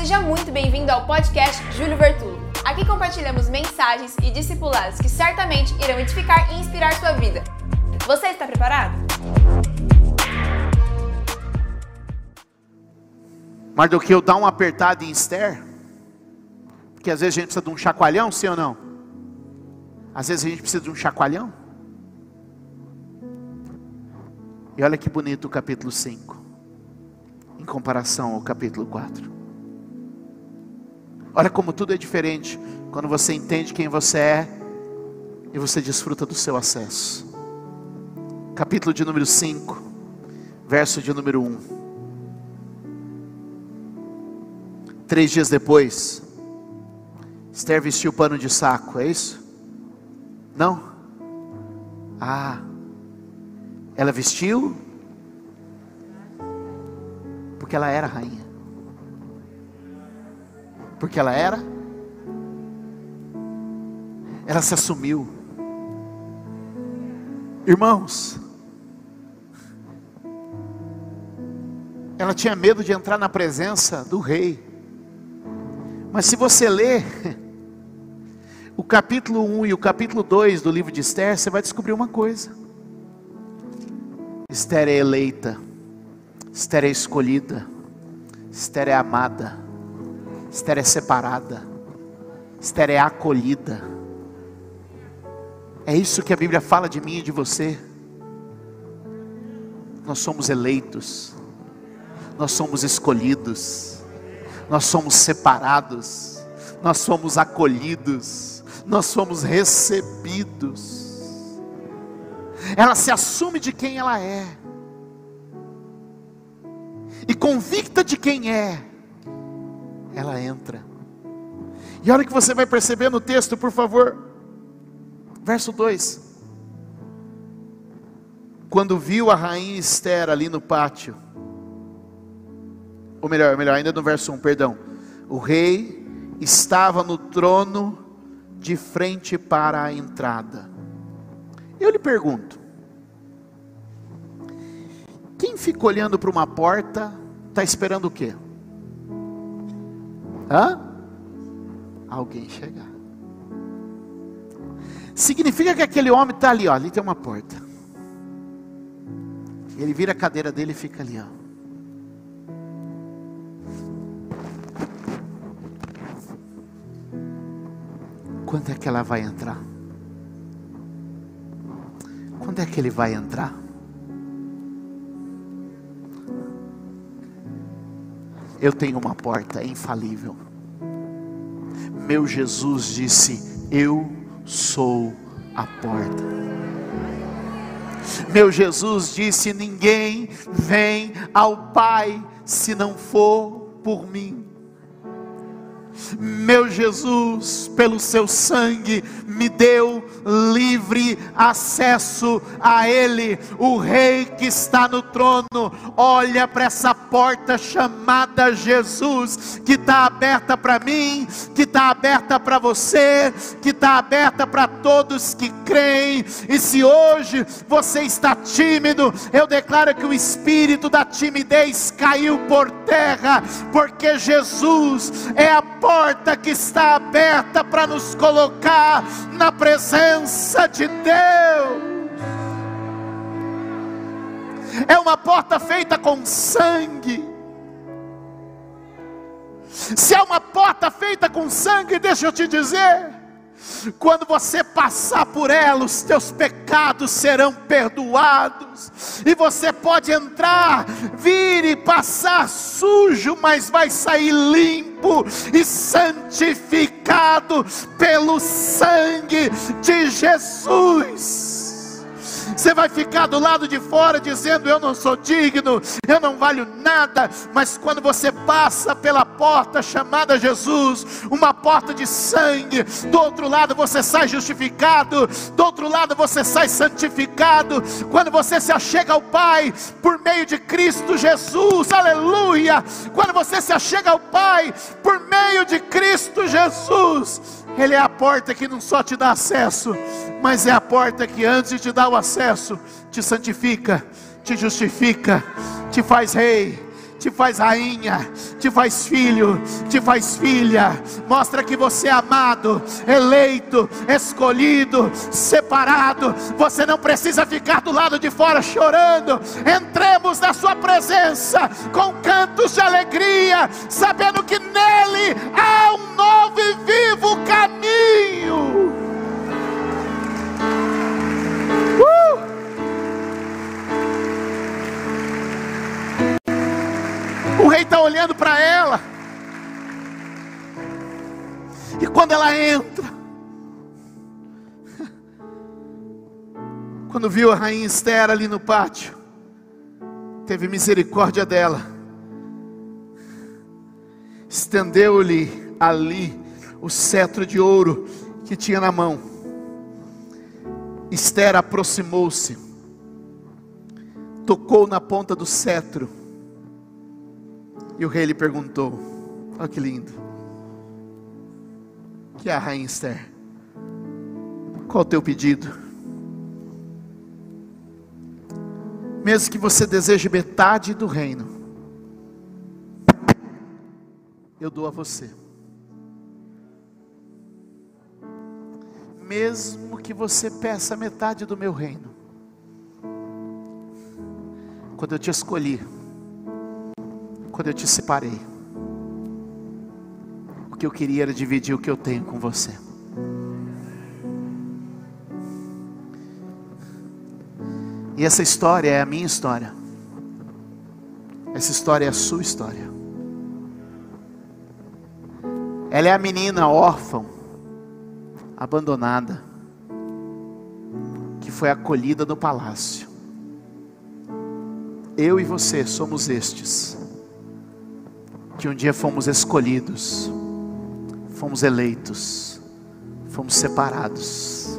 seja muito bem-vindo ao podcast Júlio Vertulo. Aqui compartilhamos mensagens e discipulados que certamente irão edificar e inspirar sua vida. Você está preparado? Mardoqueu dá uma apertada em Esther, porque às vezes a gente precisa de um chacoalhão, sim ou não? Às vezes a gente precisa de um chacoalhão. E olha que bonito o capítulo 5, em comparação ao capítulo 4. Olha como tudo é diferente quando você entende quem você é e você desfruta do seu acesso. Capítulo de número 5, verso de número 1. Três dias depois, Esther vestiu pano de saco, é isso? Não? Ah, ela vestiu porque ela era rainha porque ela era. Ela se assumiu. Irmãos, ela tinha medo de entrar na presença do rei. Mas se você ler o capítulo 1 e o capítulo 2 do livro de Esther, você vai descobrir uma coisa. Esther é eleita, Esther é escolhida, Esther é amada. Esther é separada, Esther é acolhida. É isso que a Bíblia fala de mim e de você. Nós somos eleitos, nós somos escolhidos, nós somos separados, nós somos acolhidos, nós somos recebidos. Ela se assume de quem ela é, e convicta de quem é, ela entra. E olha que você vai perceber no texto, por favor. Verso 2. Quando viu a rainha Esther ali no pátio, ou melhor, melhor, ainda no verso 1, perdão. O rei estava no trono de frente para a entrada. Eu lhe pergunto: quem fica olhando para uma porta, está esperando o quê? Hã? Alguém chegar. Significa que aquele homem está ali, ó, ali tem uma porta. Ele vira a cadeira dele e fica ali, ó. Quando é que ela vai entrar? Quando é que ele vai entrar? Eu tenho uma porta infalível. Meu Jesus disse: Eu sou a porta. Meu Jesus disse: Ninguém vem ao Pai se não for por mim. Meu Jesus, pelo seu sangue, me deu livre acesso a Ele, o Rei que está no trono. Olha para essa porta chamada Jesus, que está aberta para mim, que está aberta para você, que está aberta para todos que creem. E se hoje você está tímido, eu declaro que o espírito da timidez caiu por terra, porque Jesus é a porta que está aberta para nos colocar na presença de Deus. É uma porta feita com sangue. Se é uma porta feita com sangue, deixa eu te dizer, quando você passar por ela, os teus pecados serão perdoados, e você pode entrar, vir e passar sujo, mas vai sair limpo e santificado pelo sangue de Jesus. Você vai ficar do lado de fora dizendo: Eu não sou digno, eu não valho nada. Mas quando você passa pela porta chamada Jesus, uma porta de sangue, do outro lado você sai justificado, do outro lado você sai santificado. Quando você se achega ao Pai por meio de Cristo Jesus, aleluia. Quando você se achega ao Pai por meio de Jesus, Ele é a porta que não só te dá acesso, mas é a porta que antes de te dar o acesso, te santifica, te justifica, te faz rei, te faz rainha, te faz filho, te faz filha. Mostra que você é amado, eleito, escolhido, separado. Você não precisa ficar do lado de fora chorando. Entremos na Sua presença com cantos de alegria, sabendo que nele há um novo e vivo caminho. Olhando para ela. E quando ela entra, quando viu a rainha Esther ali no pátio, teve misericórdia dela, estendeu-lhe ali o cetro de ouro que tinha na mão. Esther aproximou-se, tocou na ponta do cetro e o rei lhe perguntou: Olha que lindo. Que é a rainha Esther? Qual o teu pedido? Mesmo que você deseje metade do reino, eu dou a você. Mesmo que você peça metade do meu reino, quando eu te escolhi, quando eu te separei. O que eu queria era dividir o que eu tenho com você. E essa história é a minha história. Essa história é a sua história. Ela é a menina órfã, abandonada, que foi acolhida no palácio. Eu e você somos estes que um dia fomos escolhidos, fomos eleitos, fomos separados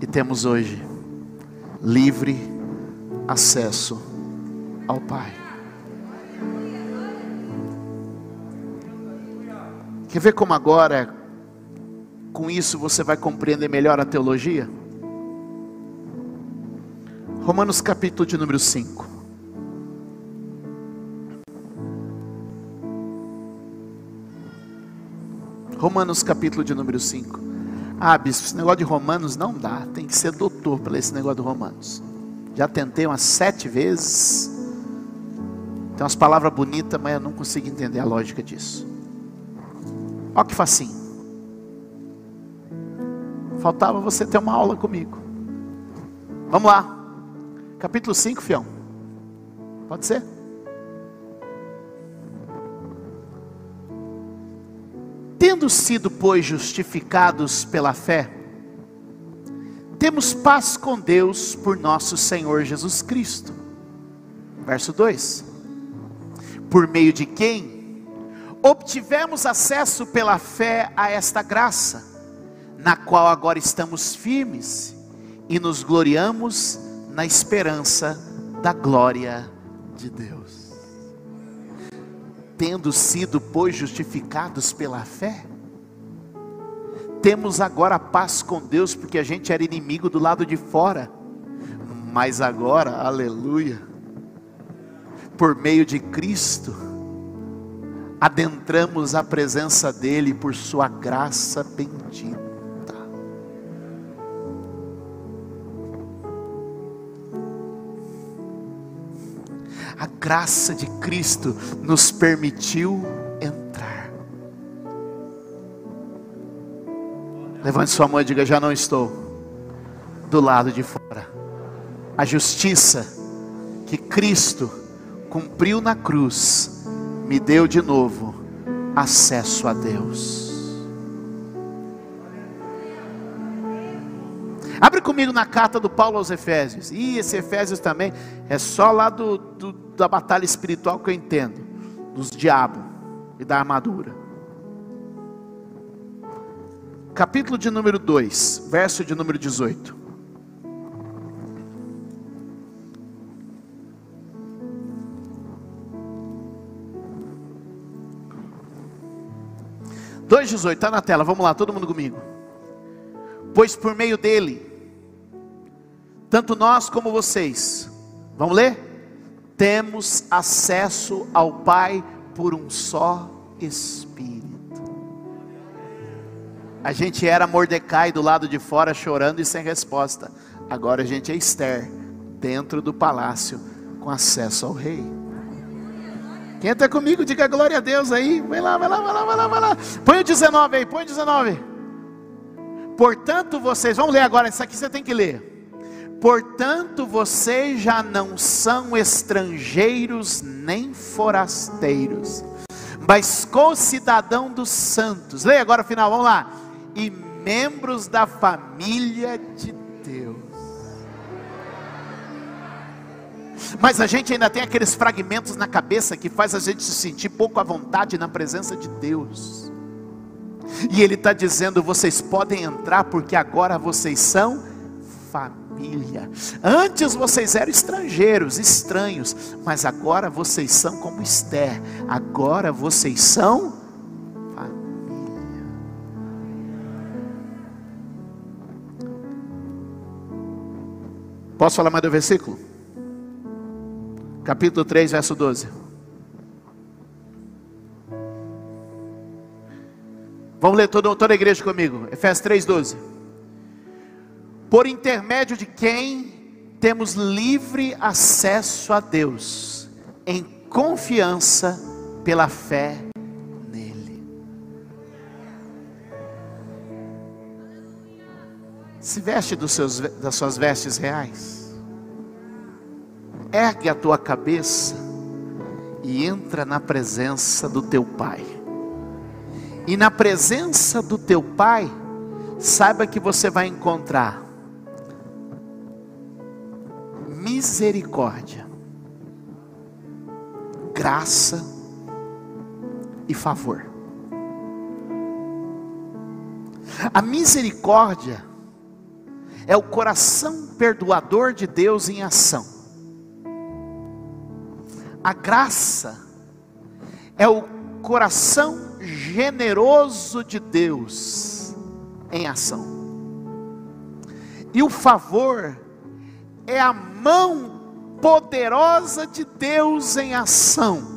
e temos hoje livre acesso ao Pai. Quer ver como agora, com isso, você vai compreender melhor a teologia? Romanos capítulo de número 5. Romanos capítulo de número 5. Ah, bispo, esse negócio de Romanos não dá. Tem que ser doutor para esse negócio de Romanos. Já tentei umas sete vezes. Tem umas palavras bonitas, mas eu não consigo entender a lógica disso. Olha que facinho. Faltava você ter uma aula comigo. Vamos lá. Capítulo 5, fião. Pode ser? Tendo sido, pois, justificados pela fé, temos paz com Deus por nosso Senhor Jesus Cristo. Verso 2: Por meio de quem obtivemos acesso pela fé a esta graça, na qual agora estamos firmes e nos gloriamos na esperança da glória de Deus tendo sido, pois, justificados pela fé, temos agora paz com Deus, porque a gente era inimigo do lado de fora, mas agora, aleluia, por meio de Cristo, adentramos a presença dEle por Sua graça bendita. Graça de Cristo nos permitiu entrar. Levante sua mão e diga: Já não estou do lado de fora. A justiça que Cristo cumpriu na cruz me deu de novo acesso a Deus. Comigo na carta do Paulo aos Efésios. E esse Efésios também é só lá do, do, da batalha espiritual que eu entendo, dos diabos e da armadura. Capítulo de número 2, verso de número 18. Dois dezoito, está na tela, vamos lá, todo mundo comigo. Pois por meio dele, tanto nós como vocês, vamos ler? temos acesso ao Pai por um só Espírito. A gente era Mordecai do lado de fora chorando e sem resposta. Agora a gente é Esther, dentro do palácio, com acesso ao rei. Quem está comigo, diga glória a Deus aí. Vai lá, vai lá, vai lá, vai lá, vai lá. Põe o 19 aí, põe o 19. Portanto, vocês, vamos ler agora, isso aqui você tem que ler. Portanto, vocês já não são estrangeiros nem forasteiros, mas co-cidadão dos santos. Leia agora o final, vamos lá. E membros da família de Deus. Mas a gente ainda tem aqueles fragmentos na cabeça que faz a gente se sentir pouco à vontade na presença de Deus. E Ele está dizendo: vocês podem entrar porque agora vocês são família família. Antes vocês eram estrangeiros, estranhos, mas agora vocês são como Esther. Agora vocês são família. Posso falar mais do versículo? Capítulo 3, verso 12. Vamos ler toda, toda a igreja comigo. Efésios 3, 12 por intermédio de quem temos livre acesso a Deus, em confiança pela fé nele. Se veste seus, das suas vestes reais, ergue a tua cabeça e entra na presença do teu Pai. E na presença do teu Pai, saiba que você vai encontrar misericórdia, graça e favor. A misericórdia é o coração perdoador de Deus em ação. A graça é o coração generoso de Deus em ação. E o favor é a mão poderosa de Deus em ação.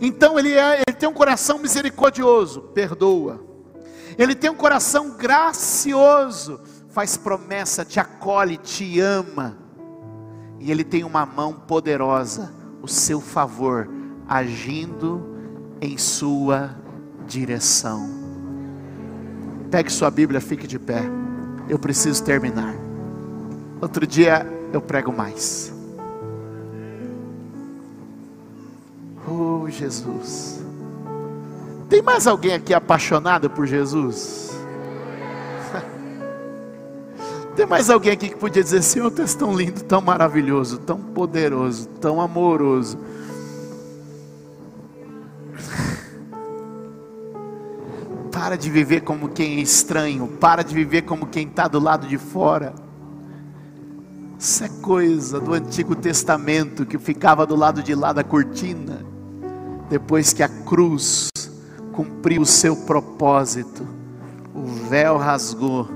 Então ele, é, ele tem um coração misericordioso, perdoa. Ele tem um coração gracioso, faz promessa, te acolhe, te ama. E ele tem uma mão poderosa, o seu favor, agindo em sua direção. Pegue sua Bíblia, fique de pé. Eu preciso terminar. Outro dia eu prego mais. Oh, Jesus. Tem mais alguém aqui apaixonado por Jesus? Tem mais alguém aqui que podia dizer: Senhor, tu és tão lindo, tão maravilhoso, tão poderoso, tão amoroso. Para de viver como quem é estranho, para de viver como quem está do lado de fora. Isso é coisa do Antigo Testamento que ficava do lado de lá da cortina, depois que a cruz cumpriu o seu propósito, o véu rasgou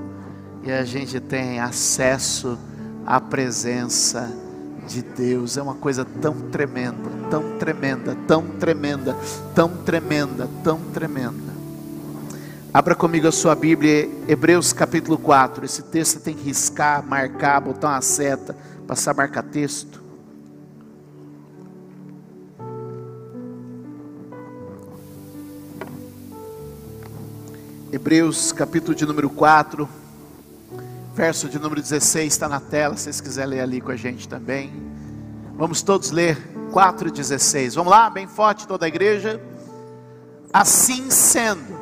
e a gente tem acesso à presença de Deus. É uma coisa tão tremenda, tão tremenda, tão tremenda, tão tremenda, tão tremenda. Abra comigo a sua Bíblia, Hebreus capítulo 4. Esse texto tem que riscar, marcar, botar uma seta, passar marca texto. Hebreus capítulo de número 4, verso de número 16 está na tela, se vocês quiserem ler ali com a gente também. Vamos todos ler 4,16. Vamos lá, bem forte toda a igreja. Assim sendo,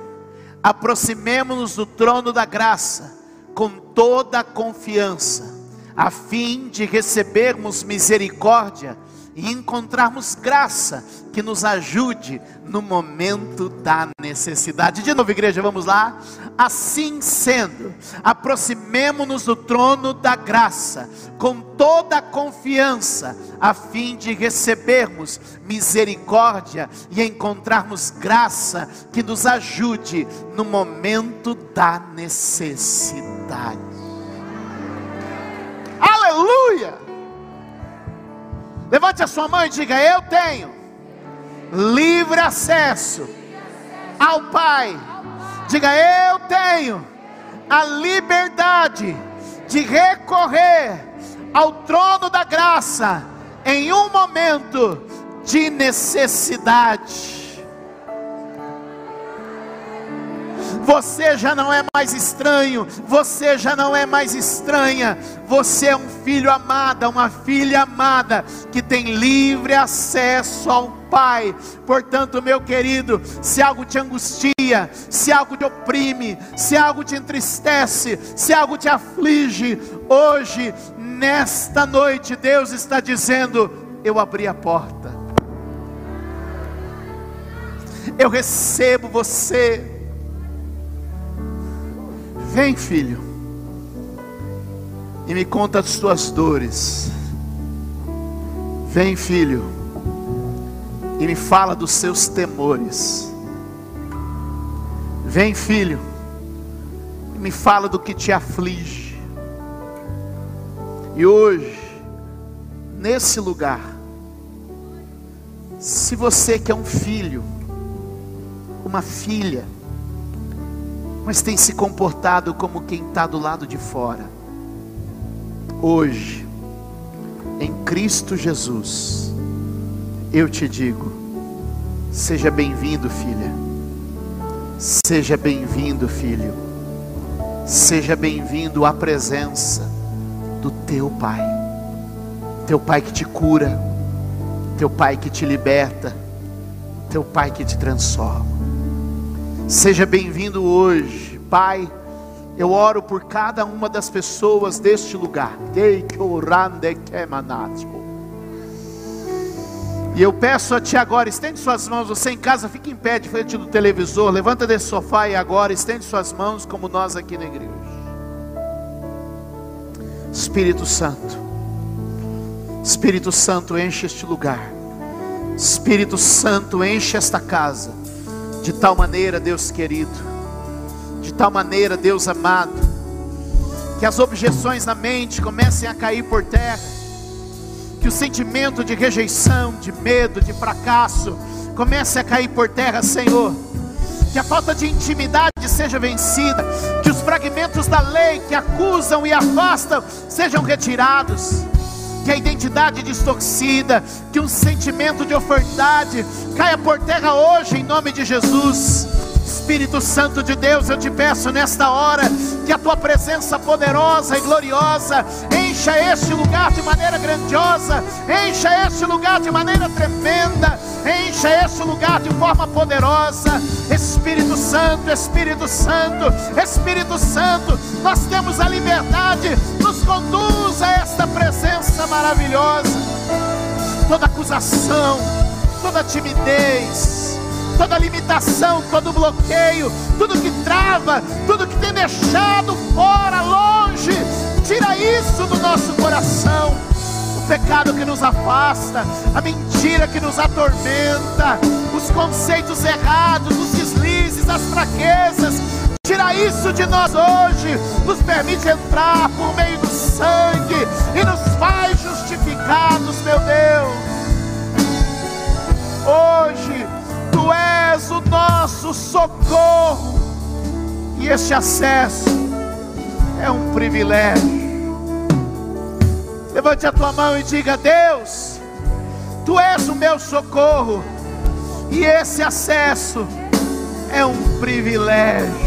aproximemo-nos do trono da graça com toda a confiança, a fim de recebermos misericórdia e encontrarmos graça que nos ajude no momento da necessidade. De novo, igreja, vamos lá. Assim sendo, aproximemo-nos do trono da graça com toda a confiança, a fim de recebermos misericórdia e encontrarmos graça que nos ajude no momento da necessidade. Levante a sua mão e diga: Eu tenho livre acesso ao Pai. Diga: Eu tenho a liberdade de recorrer ao trono da graça em um momento de necessidade. Você já não é mais estranho, você já não é mais estranha. Você é um filho amado, uma filha amada que tem livre acesso ao Pai. Portanto, meu querido, se algo te angustia, se algo te oprime, se algo te entristece, se algo te aflige, hoje, nesta noite, Deus está dizendo: Eu abri a porta. Eu recebo você Vem, filho, e me conta as tuas dores. Vem, filho, e me fala dos seus temores. Vem, filho, e me fala do que te aflige. E hoje, nesse lugar, se você que é um filho, uma filha, mas tem se comportado como quem está do lado de fora. Hoje, em Cristo Jesus, eu te digo: seja bem-vindo, filha, seja bem-vindo, filho, seja bem-vindo à presença do teu Pai, teu Pai que te cura, teu Pai que te liberta, teu Pai que te transforma. Seja bem-vindo hoje, Pai. Eu oro por cada uma das pessoas deste lugar. E eu peço a Ti agora, estende suas mãos. Você em casa, fique em pé de frente do televisor. Levanta desse sofá e agora estende suas mãos, como nós aqui na igreja. Espírito Santo, Espírito Santo, enche este lugar. Espírito Santo, enche esta casa de tal maneira, Deus querido, de tal maneira, Deus amado, que as objeções na mente comecem a cair por terra, que o sentimento de rejeição, de medo, de fracasso comece a cair por terra, Senhor. Que a falta de intimidade seja vencida, que os fragmentos da lei que acusam e afastam sejam retirados que a identidade distorcida, que um sentimento de oferdade caia por terra hoje em nome de Jesus. Espírito Santo de Deus, eu te peço nesta hora que a tua presença poderosa e gloriosa encha este lugar de maneira grandiosa, encha este lugar de maneira tremenda, encha este lugar de forma poderosa. Espírito Santo, Espírito Santo, Espírito Santo, nós temos a liberdade, conduz a esta presença maravilhosa. Toda acusação, toda timidez, toda limitação, todo bloqueio, tudo que trava, tudo que tem deixado fora, longe, tira isso do nosso coração. O pecado que nos afasta, a mentira que nos atormenta, os conceitos errados, os deslizes, as fraquezas, tira isso de nós hoje, nos permite entrar por meio do sangue e nos faz justificados, meu Deus. Hoje Tu és o nosso socorro, e este acesso é um privilégio. Levante a tua mão e diga: Deus, Tu és o meu socorro, e esse acesso é um privilégio.